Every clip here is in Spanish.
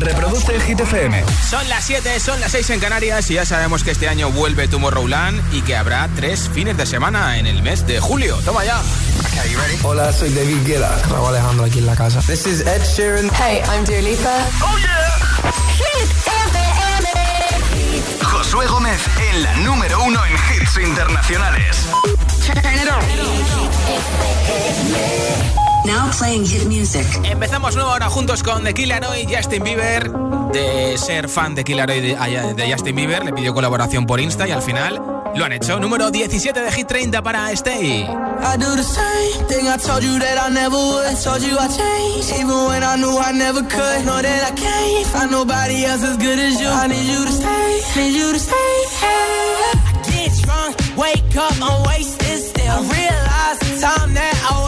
Reproduce Hit FM. Son las 7, son las 6 en Canarias y ya sabemos que este año vuelve Tomorrowland y que habrá tres fines de semana en el mes de julio. Toma ya. Hola, soy David Guetta. Raúl Alejandro aquí en la casa. This is Ed Sheeran. Hey, I'm Dua Lipa. ¡Oh, yeah! Hit FM. Josué Gómez en la número uno en hits internacionales. Now playing hit music. Empezamos nueva hora juntos con The Killer y Justin Bieber. De ser fan de Killer y de, de Justin Bieber, le pidió colaboración por Insta y al final lo han hecho. Número 17 de Hit 30 para Stay. I do the same thing I told you that I never would. Told you I changed, even when I knew I never could. Know that I can't find nobody else as good as you. I need you to stay, need you to stay. Hey. I get drunk, wake up, I'm wasted still. I realize the time that I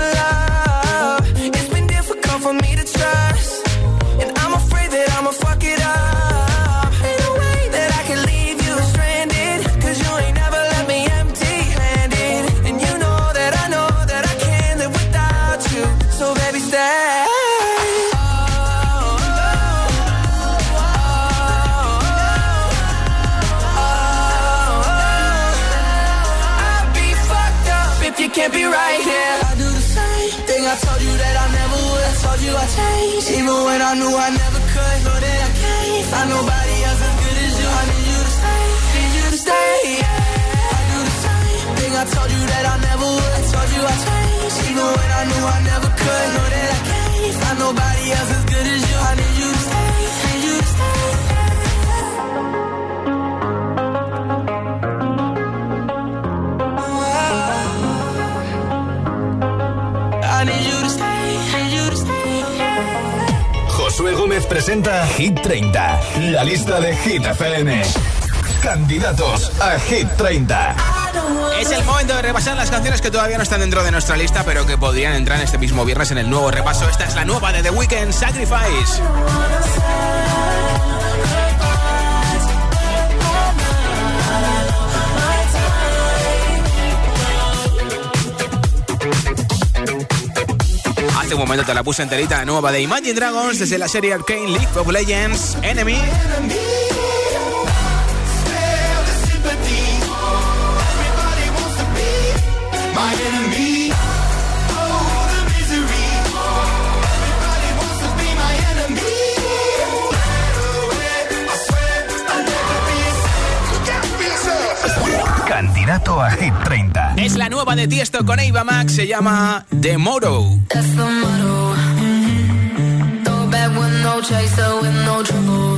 presenta Hit 30, la lista de Hit FM. Candidatos a Hit 30. Es el momento de repasar las canciones que todavía no están dentro de nuestra lista, pero que podrían entrar este mismo viernes en el nuevo repaso. Esta es la nueva de The Weeknd, Sacrifice. Un momento te la puse enterita, nueva de Imagine Dragons desde la serie Arcane League of Legends, Enemy. Candidato a Hit 30. Es la nueva de Tiesto con Ava Max, se llama The Moro. That's the motto. Throw it back with no chaser, with no trouble.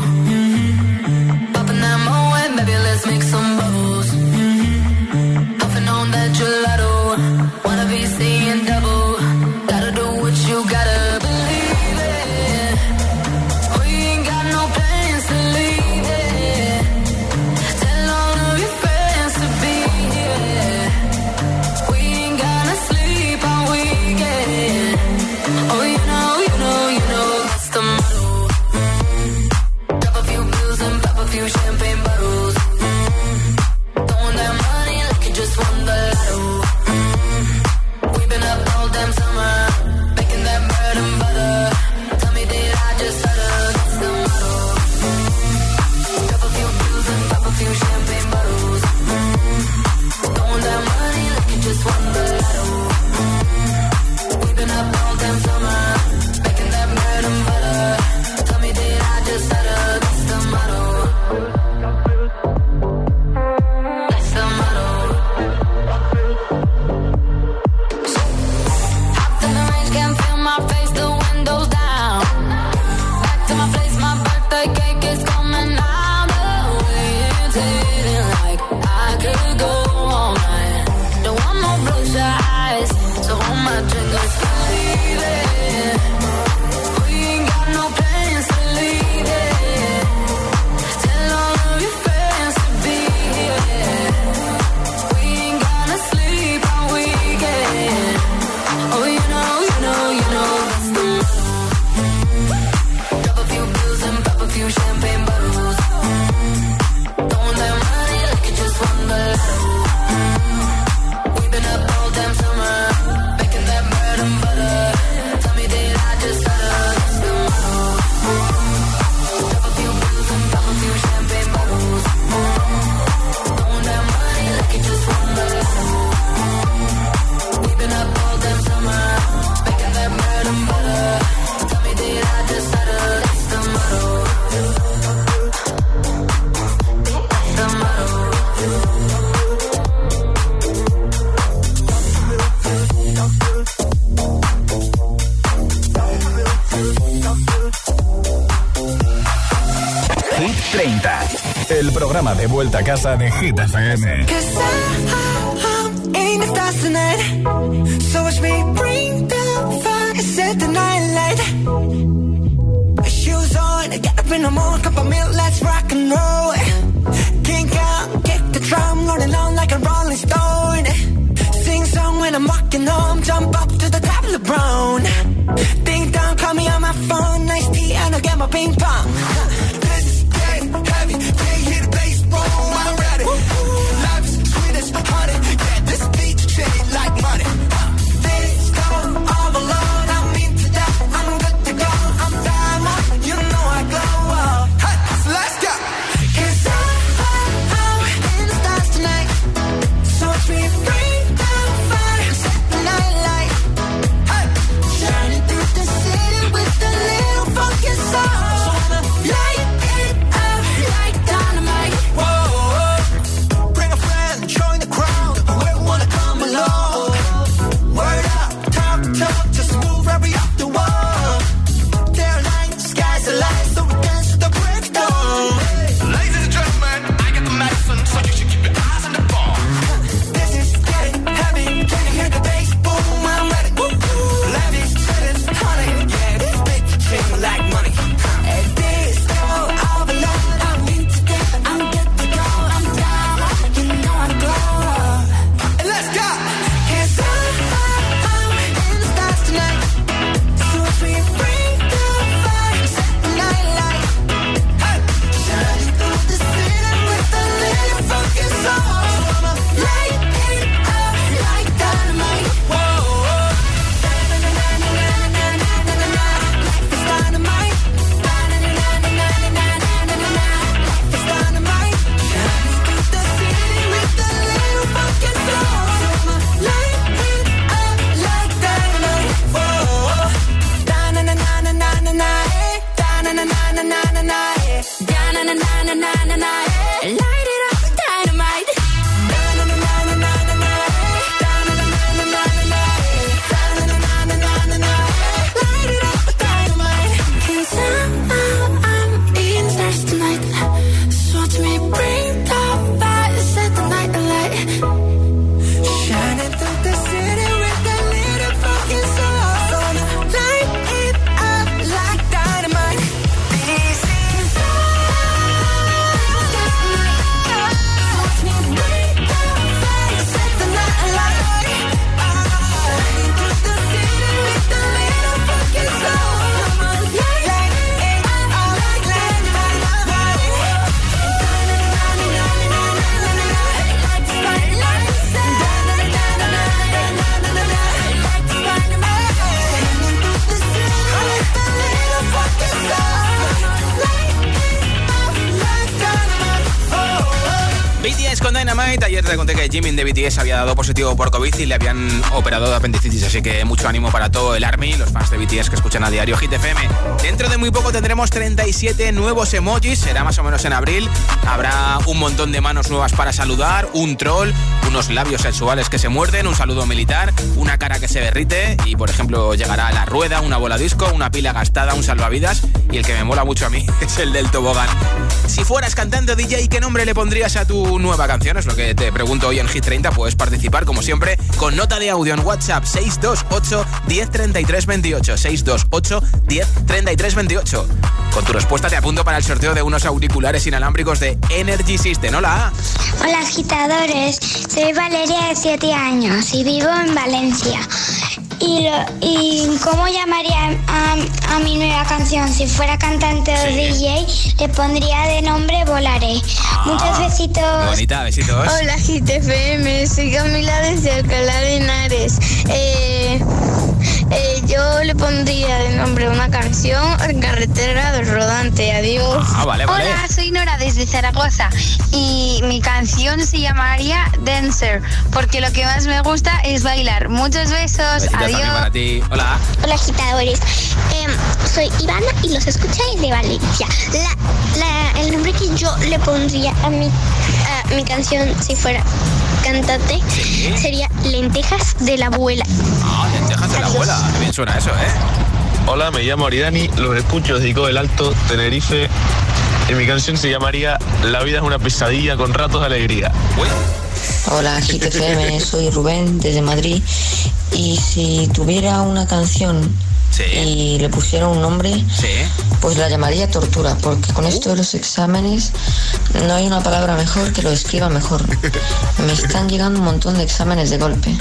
Vuelta a casa de Hit FM. Dynamite. Ayer te conté que Jimmy de BTS había dado positivo por COVID y le habían operado de apendicitis. Así que mucho ánimo para todo el Army, los fans de BTS que escuchan a diario Hit FM. Dentro de muy poco tendremos 37 nuevos emojis. Será más o menos en abril. Habrá un montón de manos nuevas para saludar, un troll, unos labios sexuales que se muerden, un saludo militar, una cara que se derrite y, por ejemplo, llegará la rueda, una bola disco, una pila gastada, un salvavidas y el que me mola mucho a mí es el del tobogán. Si fueras cantante DJ, ¿qué nombre le pondrías a tu nueva canción? Es lo que te pregunto hoy en Hit 30. Puedes participar, como siempre, con nota de audio en WhatsApp 628 1033 28. 628 1033 28. Con tu respuesta te apunto para el sorteo de unos auriculares inalámbricos de Energy System. Hola. Hola agitadores, soy Valeria de 7 años y vivo en Valencia. ¿Y, lo- y cómo llamaría a, a mi nueva canción? Si fuera cantante o. DJ, le pondría de nombre Volaré. Muchos Qué besitos. bonita, besitos. Hola GTFM, soy Camila desde Alcalá de Henares. Eh, eh, yo le pondría de nombre una canción Carretera del Rodante. Adiós. Ah, vale, vale. Hola, soy Nora desde Zaragoza y mi canción se llamaría Dancer porque lo que más me gusta es bailar. Muchos besos. Besitos Adiós. para ti. Hola. Hola agitadores, Em, soy Ivana y los escucháis de Valencia. La- la- el nombre que yo le pondría a mi, a mi canción si fuera cantante Sí. sería Lentejas de la abuela. Ah, lentejas de la abuela. Qué bien suena eso, ¿eh? Hola, me llamo Aridani, los escucho desde Ico del Alto, Tenerife. Y mi canción se llamaría La vida es una pesadilla con ratos de alegría. Uy. Hola, GTFM, soy Rubén desde Madrid y si tuviera una canción Sí. y le pusiera un nombre, Sí. pues la llamaría tortura, porque con esto de los exámenes no hay una palabra mejor que lo escriba mejor. Me están llegando un montón de exámenes de golpe.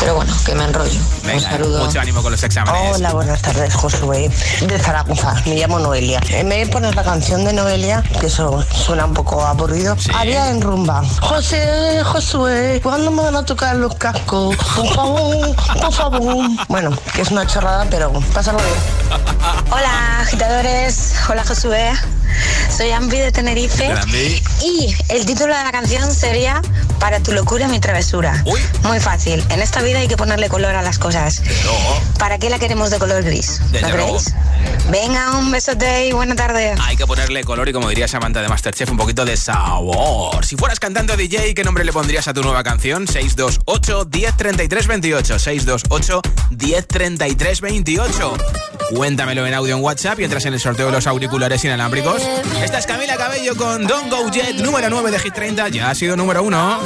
Pero bueno, que me enrollo. un Venga, saludo. mucho ánimo con los exámenes. Hola, buenas tardes, Josué, de Zaragoza. Me llamo Noelia. En vez de poner la canción de Noelia, que eso suena un poco aburrido, Sí. haría en rumba. José, Josué, ¿cuándo me van a tocar los cascos? Por favor, por favor. Bueno, que es una chorrada, pero pásalo bien. Hola agitadores, hola Josué, soy Ambi de Tenerife y el título de la canción sería Para tu locura mi travesura. Uy. Muy fácil, en esta vida hay que ponerle color a las cosas. No. ¿Para qué la queremos de color gris? Desde ¿No luego. creéis? Venga, un besote y buena tarde. Hay que ponerle color y como diría Samantha de Masterchef, un poquito de sabor. Si fueras cantante o DJ, ¿qué nombre le pondrías a tu nueva canción? 628 1033 28. 628 1033 28. Cuéntamelo en audio en WhatsApp y entras en el sorteo de los auriculares inalámbricos. Esta es Camila Cabello con Don't Go Jet, número 9 de Hit 30. Ya ha sido número 1.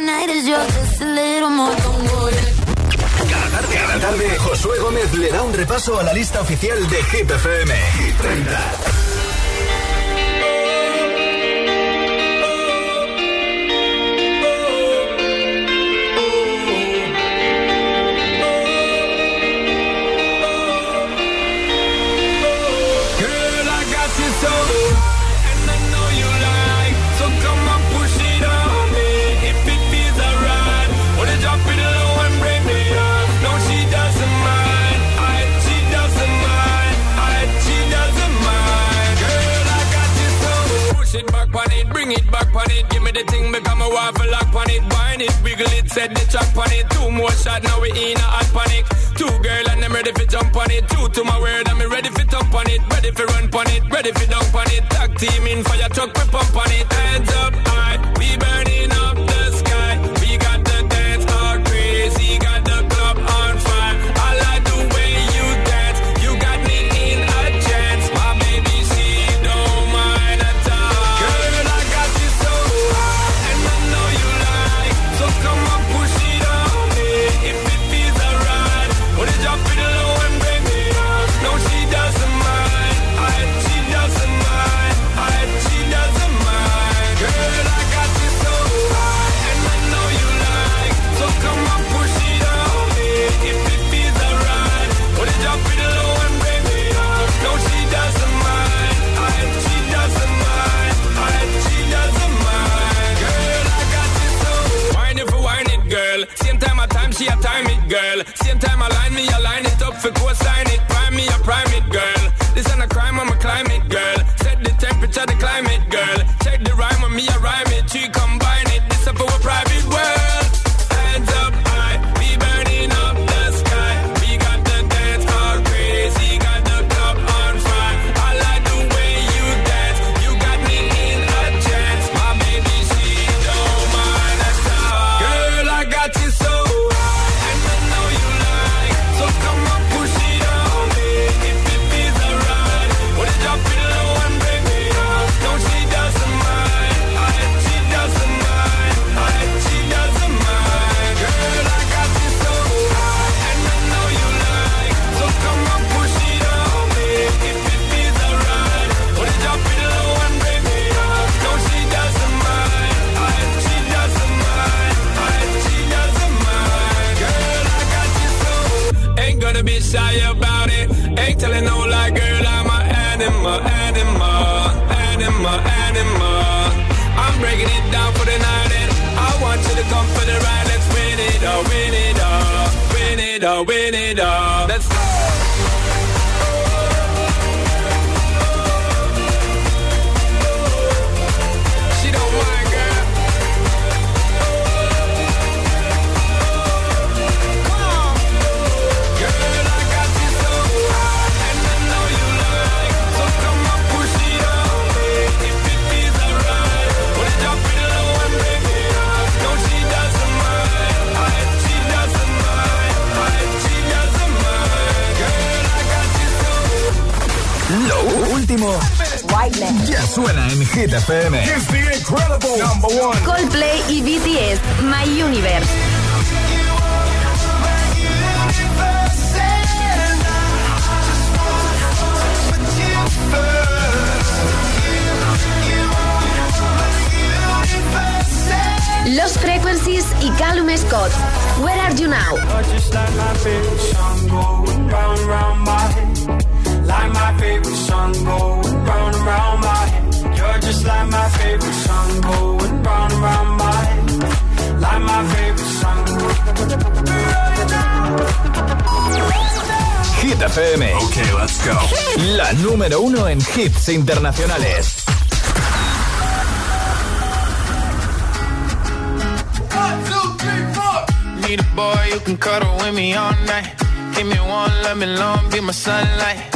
A. Cada tarde, cada tarde, Josué Gómez le da un repaso a la lista oficial de Hit FM. Hit 30. Wiggle it, set the track on it. Two more shot, now we in a hot panic. Two girl and I'm ready for jump on it. Two to my word, I'm ready for thump on it. Ready for run on it, ready for dunk on it. Tag team in fire truck, we pump on it. Hands up high, we burning up Coldplay y BTS, My Universe. Los Frequencies y Callum Scott. Where are you now? Like my favorite song going round and round my head. You're just like my favorite song going round and round my head. Like my favorite song. Hit FM. Ok, let's go. La número uno en hits internacionales. Need a boy you can cuddle with me all night. Give me one, let me long, be my sunlight.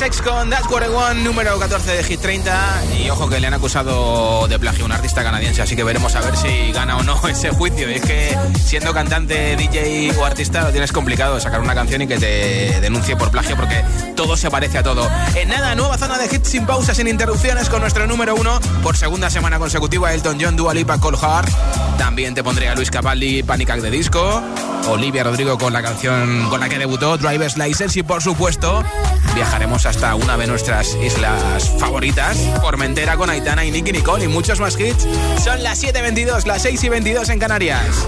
Sex con That's What I Want, número 14 de Hit 30. Y ojo que le han acusado de plagio a un artista canadiense, así que veremos a ver si gana o no ese juicio. Y es que siendo cantante, DJ o artista lo tienes complicado sacar una canción y que te denuncie por plagio porque todo se parece a todo. En nada, nueva zona de hits sin pausas, sin interrupciones con nuestro número uno por segunda semana consecutiva, Elton John, Dua Lipa, Cole Hart. También te pondría Luis Capaldi, Panic Act de Disco. Olivia Rodrigo con la canción con la que debutó, Driver's License. Y por supuesto, viajaremos hasta una de nuestras islas favoritas, Formentera con Aitana y Nicky Nicole y muchos más hits. Son las 7.22, las 6 y 22 en Canarias.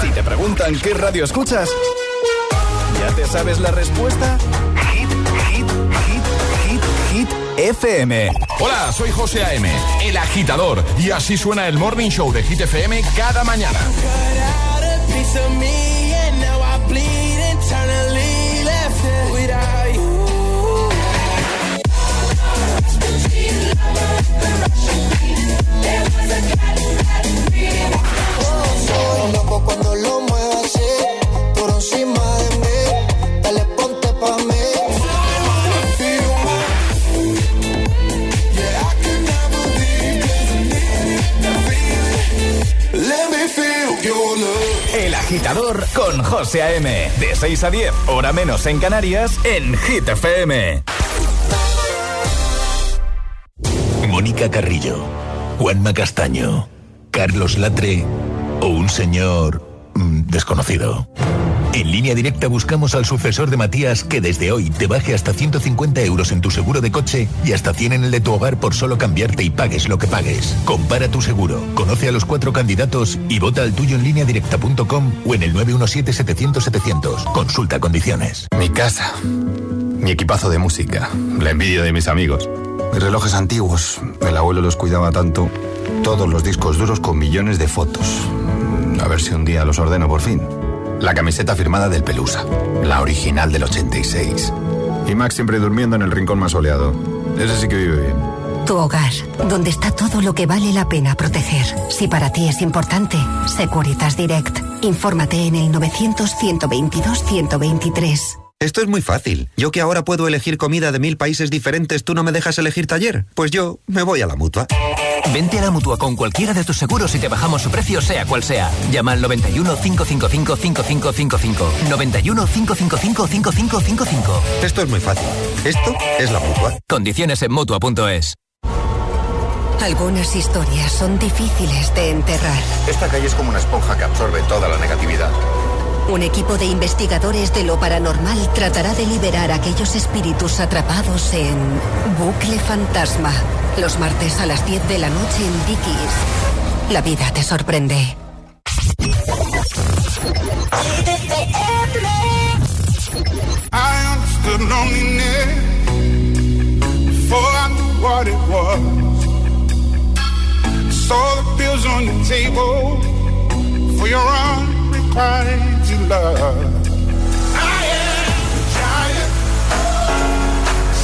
Si te preguntan qué radio escuchas, ¿ya te sabes la respuesta? Hit, hit, hit, hit, hit, FM. Hola, soy José A.M., el agitador, y así suena el Morning Show de Hit FM cada mañana. Con José A.M. De 6 a 10, hora menos en Canarias, en Hit FM. Carrillo, Juanma Castaño, Carlos Latre o un señor mm, desconocido. En línea directa buscamos al sucesor de Matías que desde hoy te baje hasta 150 euros en tu seguro de coche y hasta 100 en el de tu hogar por solo cambiarte y pagues lo que pagues. Compara tu seguro, conoce a los cuatro candidatos y vota al tuyo en línea directa.com o en el 917-700-700. Consulta condiciones. Mi casa, mi equipazo de música, la envidia de mis amigos, relojes antiguos, el abuelo los cuidaba tanto, todos los discos duros con millones de fotos. A ver si un día los ordeno por fin. La camiseta firmada del Pelusa, la original del 86. Y Max siempre durmiendo en el rincón más soleado. Ese sí que vive bien. Tu hogar, donde está todo lo que vale la pena proteger. Si para ti es importante, Securitas Direct. Infórmate en el 900-122-123. Esto es muy fácil. Yo que ahora puedo elegir comida de mil países diferentes, ¿tú no me dejas elegir taller? Pues yo me voy a la mutua. Vente a la mutua con cualquiera de tus seguros y te bajamos su precio, sea cual sea. Llama al 91 555 5555. 91 555 5555. Esto es muy fácil. Esto es la mutua. Condiciones en mutua.es. Algunas historias son difíciles de enterrar. Esta calle es como una esponja que absorbe toda la negatividad. Un equipo de investigadores de lo paranormal tratará de liberar a aquellos espíritus atrapados en Bucle Fantasma. Los martes a las 10 de la noche en Dickies. La vida te sorprende. I find your love. I am a giant.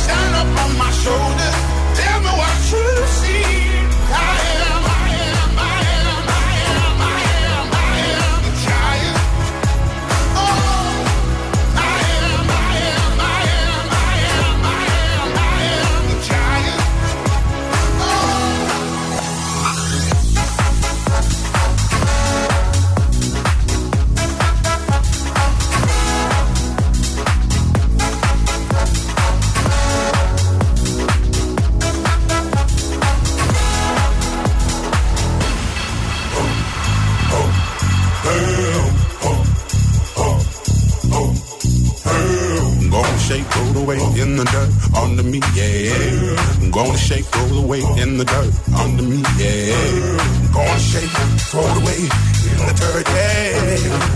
Stand up on my shoulders. Tell me what you see. shake, throw the weight in the dirt under me, yeah. I'm gonna shake, throw the weight in the dirt under me, yeah. I'm gonna shake, throw the weight in the dirt, yeah.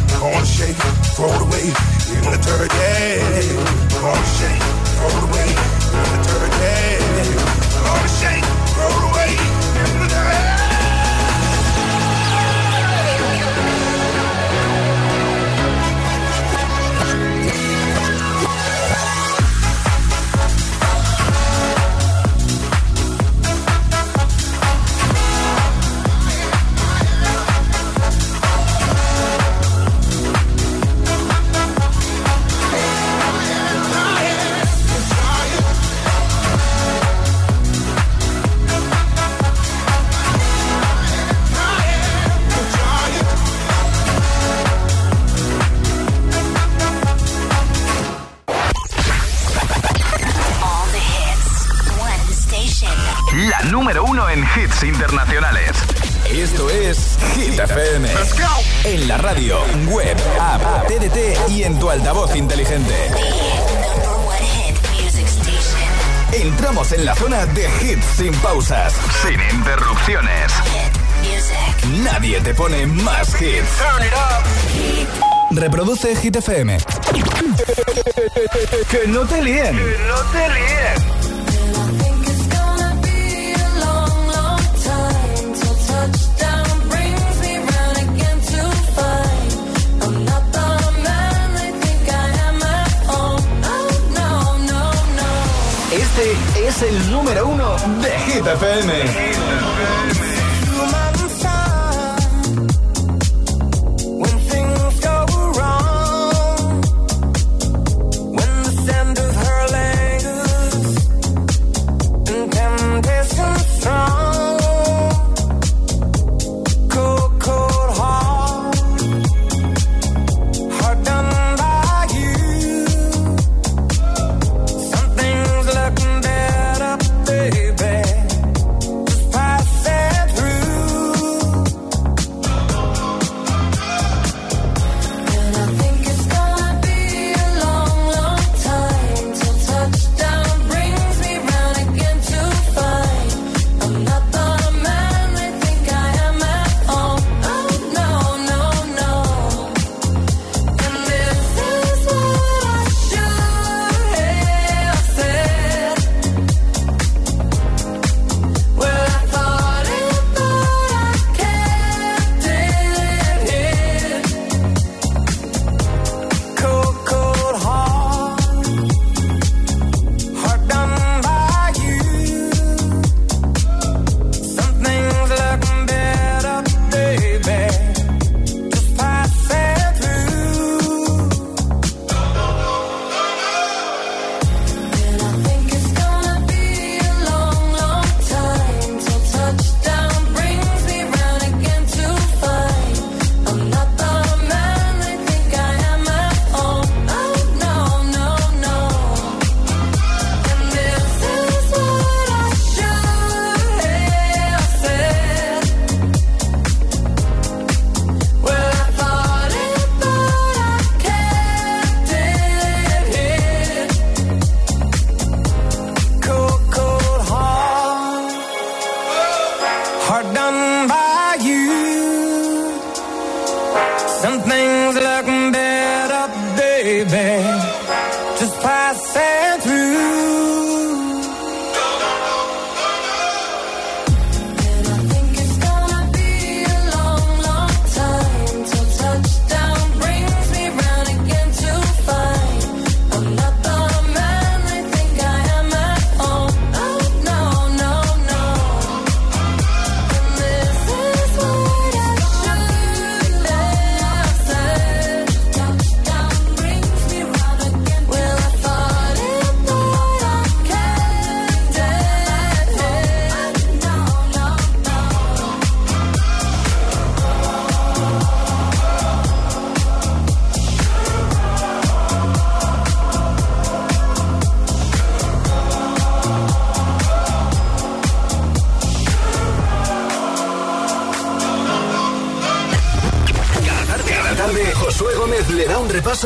FM. que no te líen. Que no te líen. Este es el número uno de Hit FM. things look better, baby.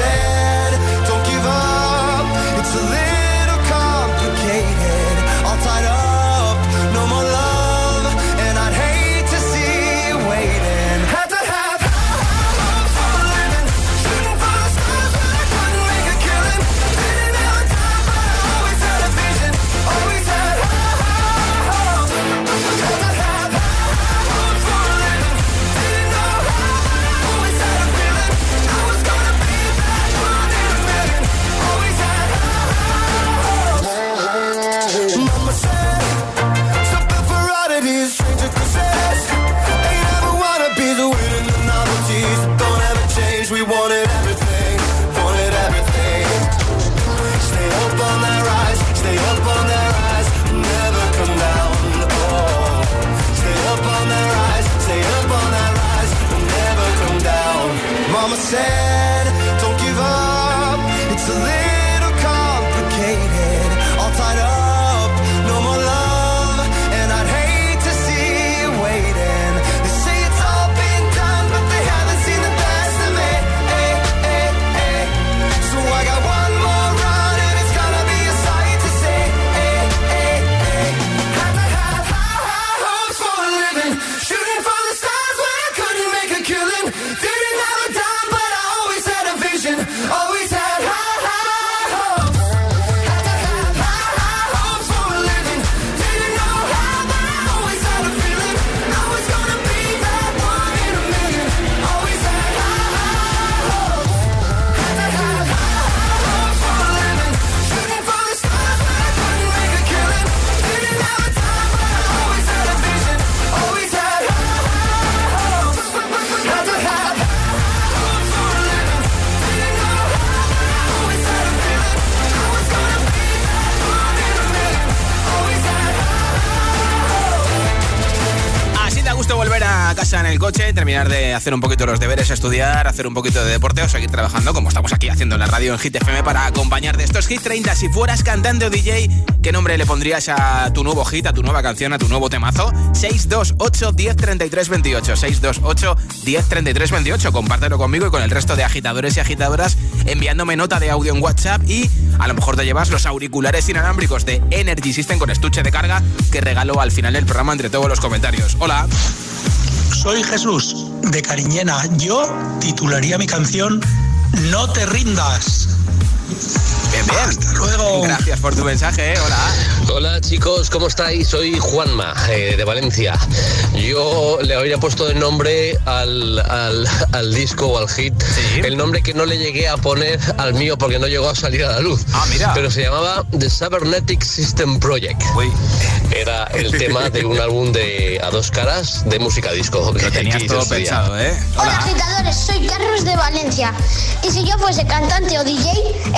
Said, coche, terminar de hacer un poquito los deberes, estudiar, hacer un poquito de deporte o seguir trabajando como estamos aquí haciendo en la radio en Hit FM para acompañar de estos Hit 30. Si fueras cantante o DJ, ¿qué nombre le pondrías a tu nuevo hit, a tu nueva canción, a tu nuevo temazo? 628 10 33 28. 628 10 33 28. Compártelo conmigo y con el resto de agitadores y agitadoras enviándome nota de audio en WhatsApp y a lo mejor te llevas los auriculares inalámbricos de Energy System con estuche de carga que regalo al final del programa entre todos los comentarios. Hola. Soy Jesús, de Cariñena. Yo titularía mi canción No te rindas. Bien, bien. Hasta luego. Gracias por tu mensaje, ¿eh? hola. Hola chicos, ¿cómo estáis? Soy Juanma, eh, de Valencia. Yo le habría puesto de nombre al, al- al disco o al hit el nombre que no le llegué a poner al mío porque no llegó a salir a la luz. Ah, mira. Pero se llamaba The Cybernetic System Project. Era el tema de un álbum de a dos caras de música disco. Lo tenías todo pensado, ¿eh? Hola agitadores, soy Carlos de Valencia y si yo fuese cantante o DJ,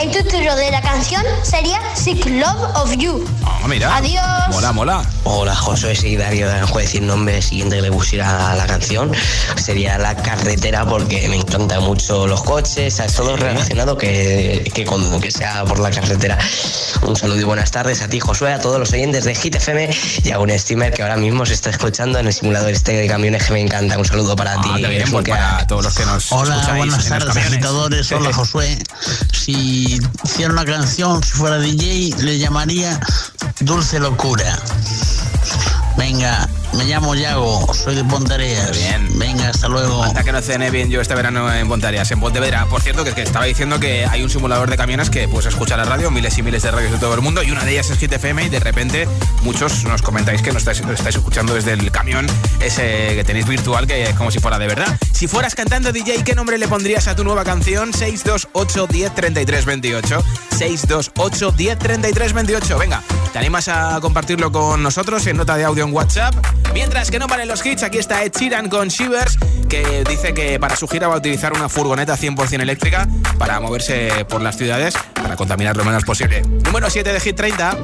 el título de la canción sería Sick Love of You. Ah, mira. Adiós. Mola, mola. Hola, José, soy Darío de Aranjuez decir el nombre siguiente que le pusiera a la canción. Sería La Carretera porque me encantan mucho los coches, es todo relacionado que, que, con, que sea por la carretera. Un saludo y buenas tardes a ti, Josué, a todos los oyentes de Hit FM y a un streamer que ahora mismo se está escuchando en el simulador este de camiones que me encanta. Un saludo para ti. bien, es lo pues para todos los que nos Hola, buenas tardes, agitadores. Hola, Josué. Si hiciera una canción, si fuera DJ, le llamaría Dulce Locura. Venga, me llamo Yago, soy de Pontareas. Bien. Venga, hasta luego. Hasta que no cene bien yo este verano en Pontareas, en Pontevedra. Por cierto, que, que estaba diciendo que hay un simulador de camiones que pues escucha la radio, miles y miles de radios de todo el mundo, y una de ellas es Hit FM, y de repente muchos nos comentáis que nos estáis, escuchando desde el camión ese que tenéis virtual, que es como si fuera de verdad. Si fueras cantando DJ, ¿qué nombre le pondrías a tu nueva canción? 628 10 628 10 Venga, ¿te animas a compartirlo con nosotros en nota de audio en WhatsApp? Mientras que no paren los hits, aquí está Ed Sheeran con Shivers, que dice que para su gira va a utilizar una furgoneta 100% eléctrica para moverse por las ciudades, para contaminar lo menos posible. Número 7 de Hit 30.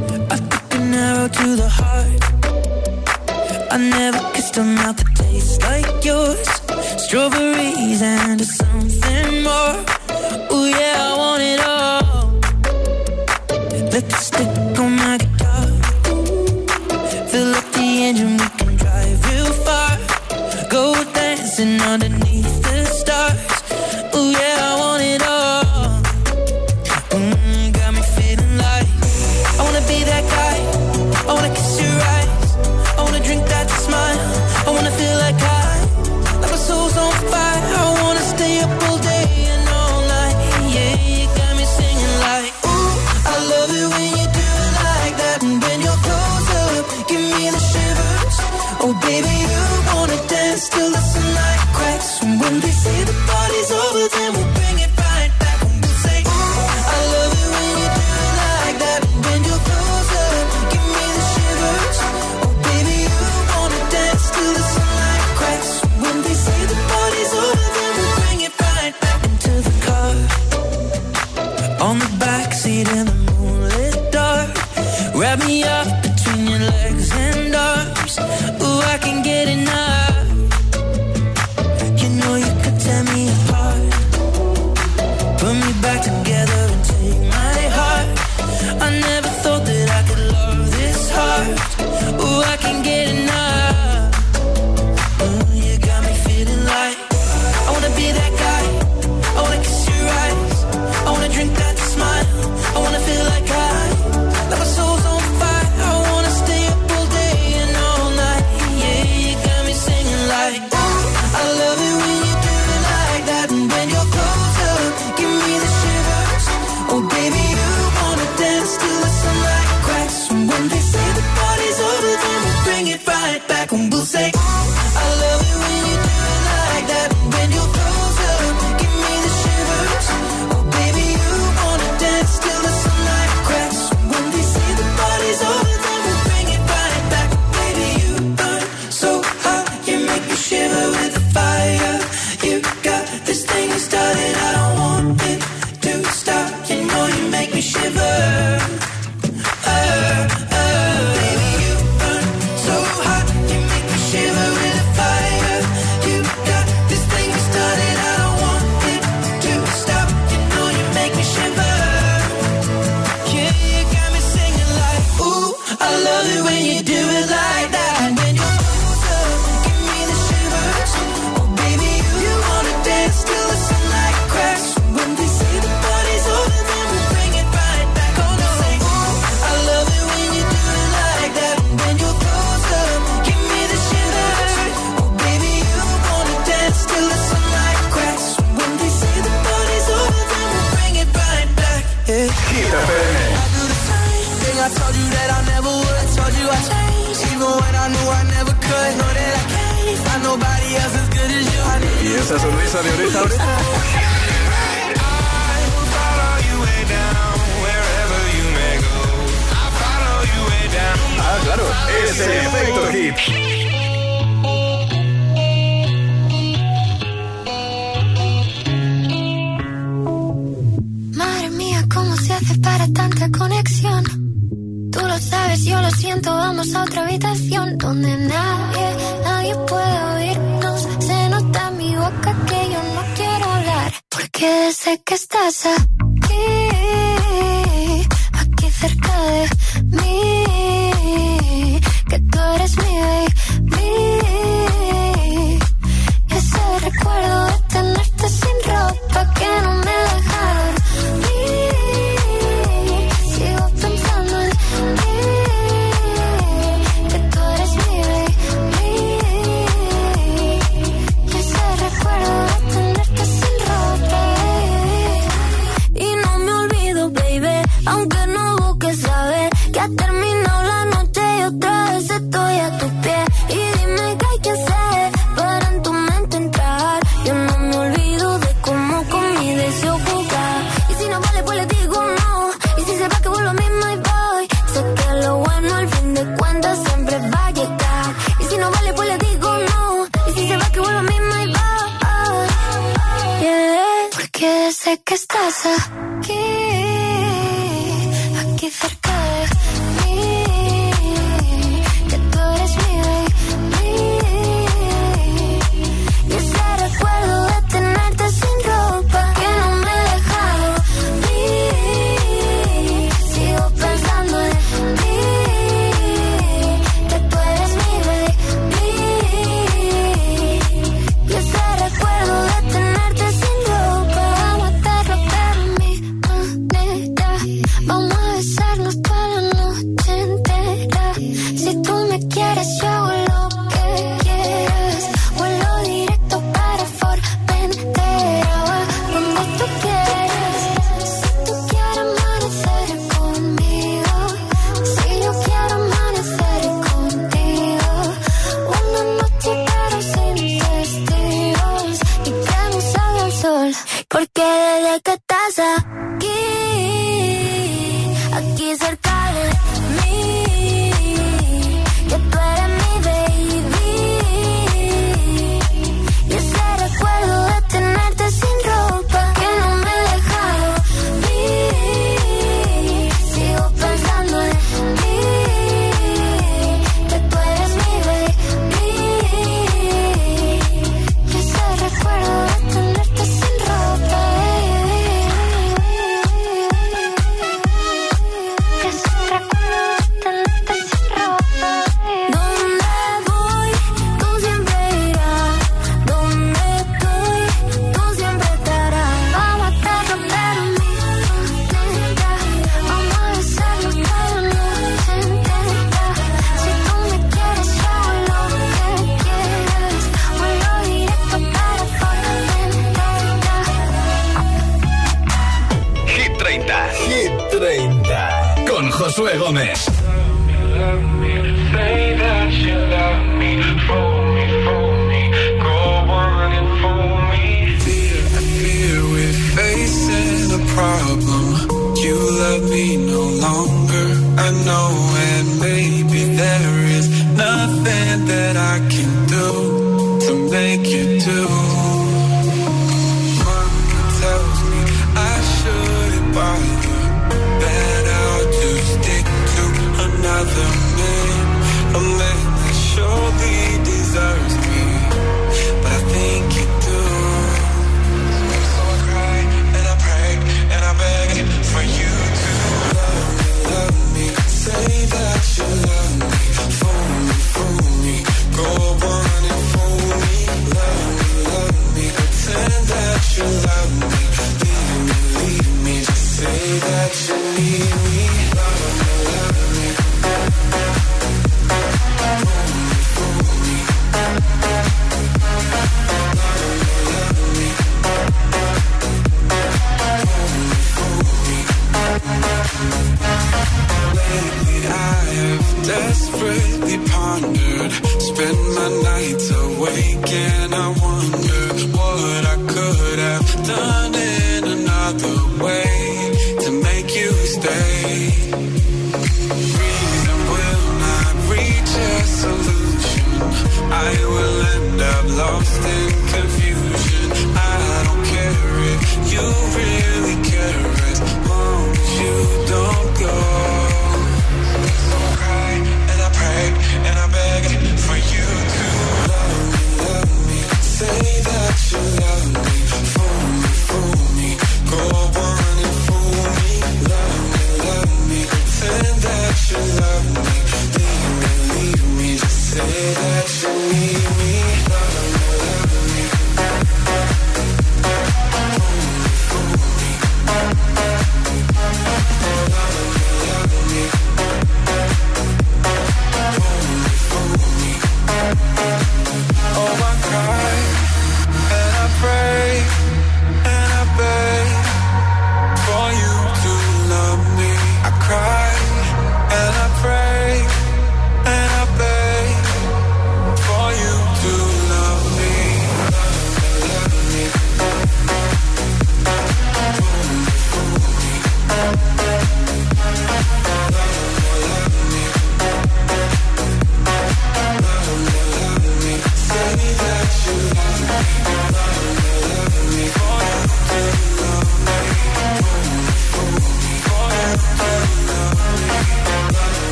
I dancing underneath the stars. when they see the esa sonrisa de oreja a oreja. Ah, claro, es el efecto hit. para tanta conexión. Tú lo sabes, yo lo siento, vamos a otra habitación donde nadie, nadie puede ver. pasa? wonder what I could have done in another way to make you stay. Reason will not reach a solution. I will end up lost in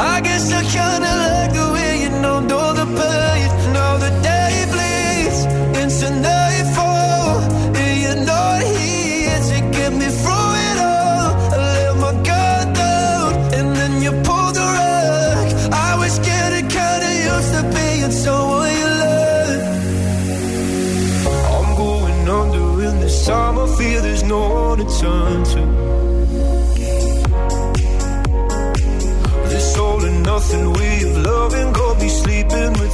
I guess I kinda like the way you know, know the pain. Now the day bleeds into nightfall, and you're not here to get me through it all. I let my guard down, and then you pulled the rug. I was getting kinda used to being someone you. I'm going under in this time. There's no one to turn to.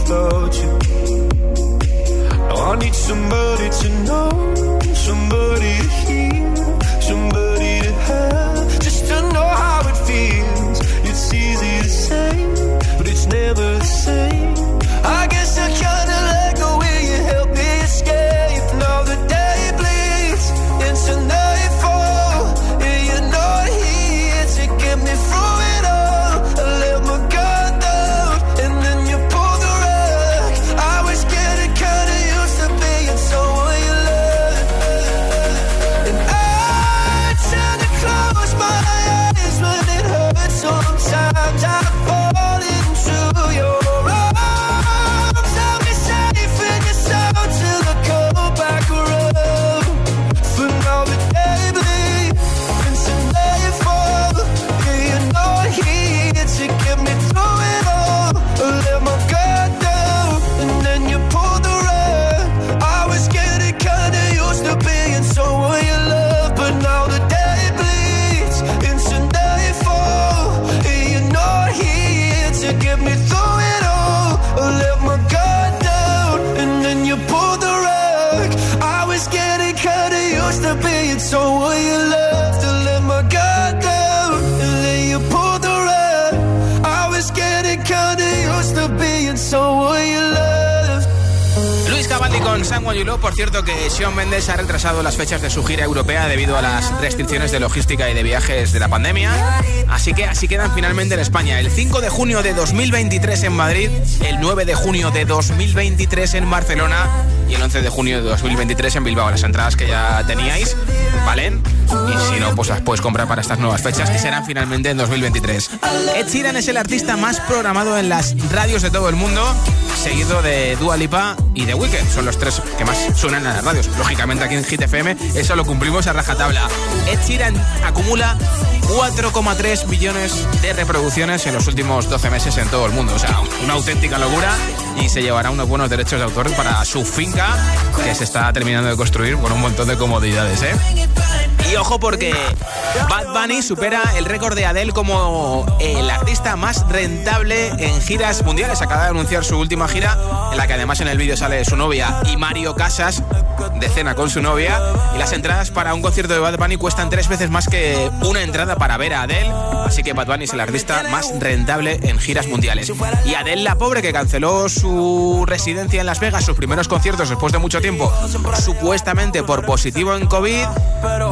Without you. I need somebody to know, somebody to hear, somebody to have, just to know how it feels. It's easy to say, but it's never the same. You. Por cierto, que Sean Mendes ha retrasado las fechas de su gira europea debido a las restricciones de logística y de viajes de la pandemia. Así que así quedan finalmente en España. El 5 de junio de 2023 en Madrid, el 9 de junio de 2023 en Barcelona y el 11 de junio de 2023 en Bilbao. Las entradas que ya teníais valen. Y si no, pues las puedes comprar para estas nuevas fechas que serán finalmente en 2023. Ed Sheeran es el artista más programado en las radios de todo el mundo, seguido de Dua Lipa y The Weeknd. Son los tres que más suenan en las radios. Lógicamente aquí en Hit eso lo cumplimos a rajatabla. Ed Sheeran acumula 4,3 millones de reproducciones en los últimos 12 meses en todo el mundo. O sea, una auténtica locura y se llevará unos buenos derechos de autor para su finca que se está terminando de construir con un montón de comodidades, ¿eh? Y ojo porque Bad Bunny supera el récord de Adele como el artista más rentable en giras mundiales. Acaba de anunciar su última gira, en la que además en el vídeo sale su novia y Mario Casas de cena con su novia. Y las entradas para un concierto de Bad Bunny cuestan tres veces más que una entrada para ver a Adele. Así que Bad Bunny es el artista más rentable en giras mundiales. Y Adele, la pobre, que canceló su residencia en Las Vegas, sus primeros conciertos después de mucho tiempo, supuestamente por positivo en COVID.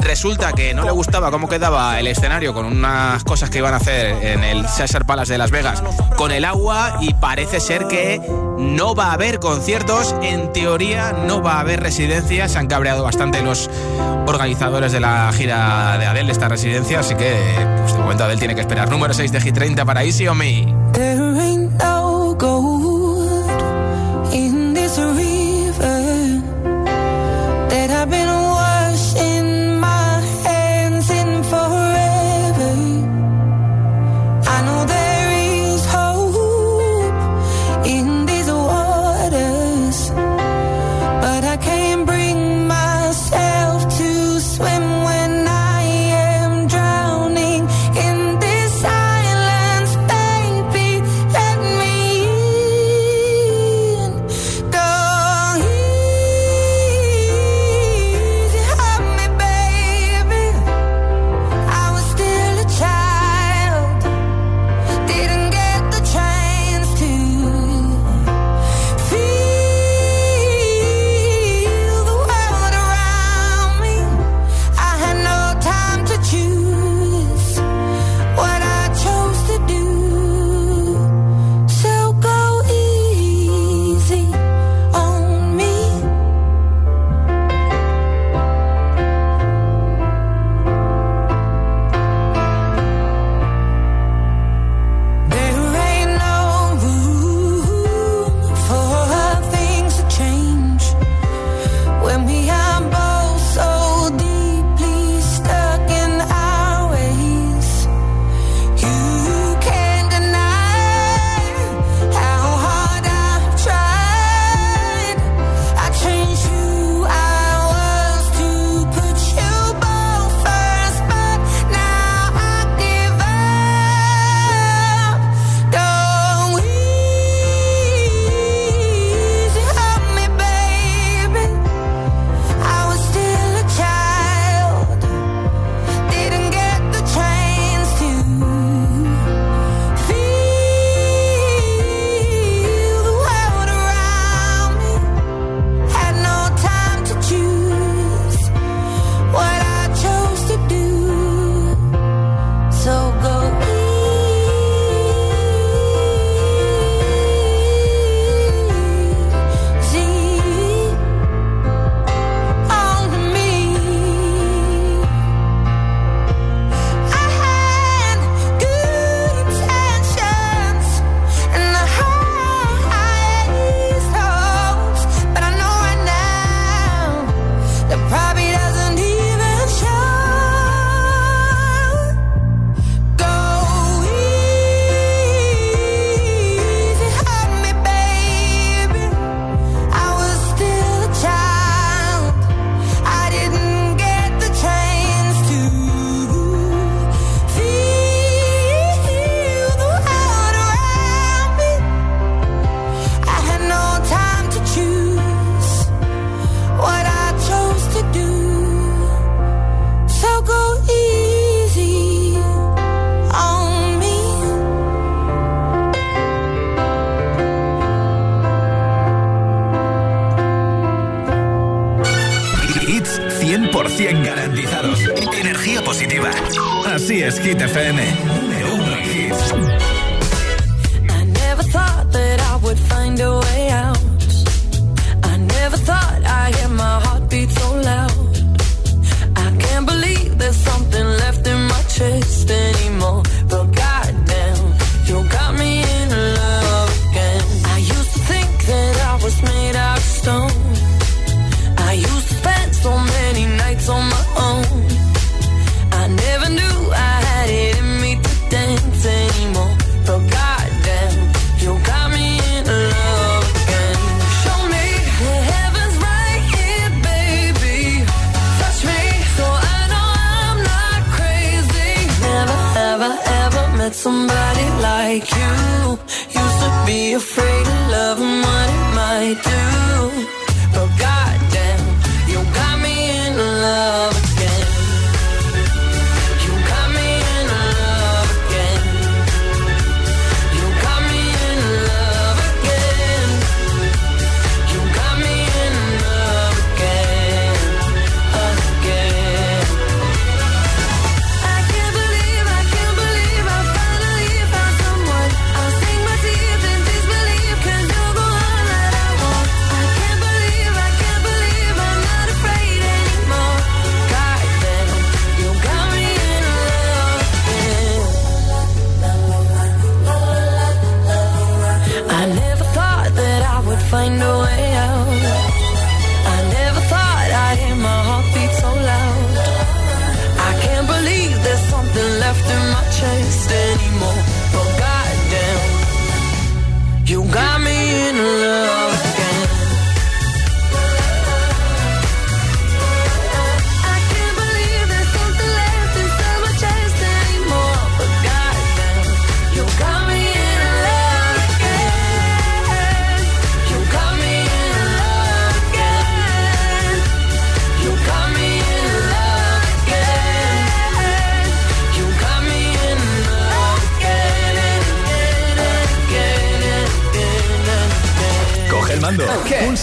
Resulta que no le gustaba cómo quedaba el escenario con unas cosas que iban a hacer en el Caesar Palace de Las Vegas con el agua y parece ser que no va a haber conciertos, en teoría no va a haber se han cabreado bastante los organizadores de la gira de Adele, esta residencia, así que pues, de momento Adele tiene que esperar. Número 6 de Hit 30 para Easy on Me. 100% garantizados. Energía positiva. Así es, Hit FM. Número uno en hits. I never thought that I would find a way. afraid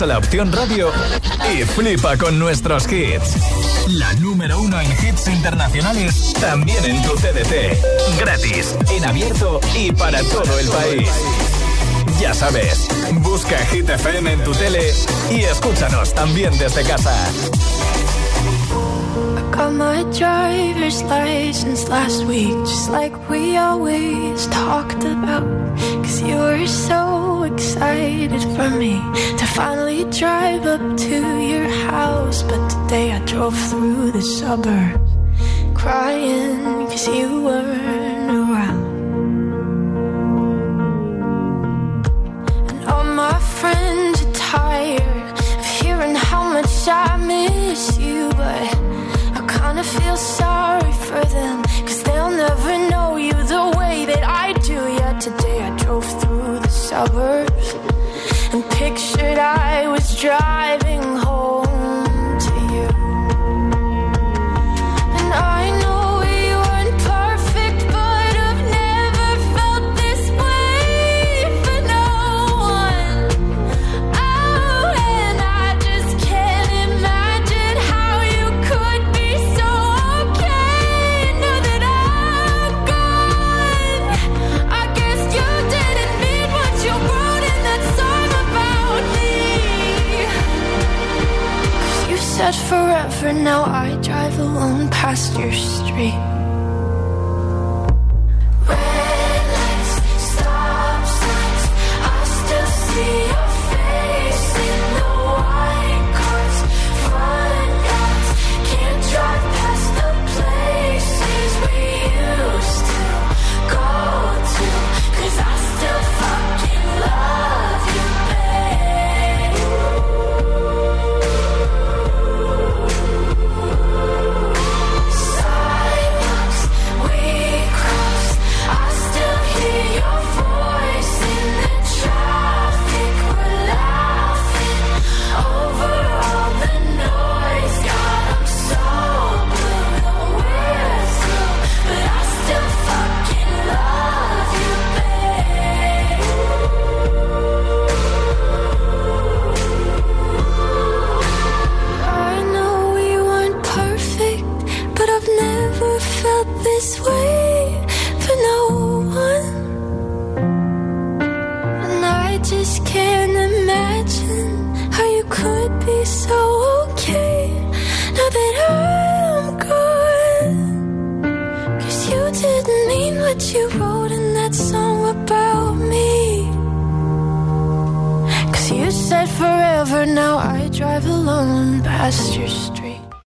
a la opción radio y flipa con nuestros hits. La número uno en hits internacionales, también en tu CDT. Gratis, en abierto y para todo el país. Ya sabes, busca Hit FM en tu tele y escúchanos también desde casa. Got my license last week, just like we always talked about. So excited for me to finally drive up to your house. But today I drove through the suburbs crying because you weren't around. And all my friends are tired of hearing how much I miss you, but I kinda feel sorry for them because they'll never know you the way that I do you yet today. I drove through the suburbs and pictured I was driving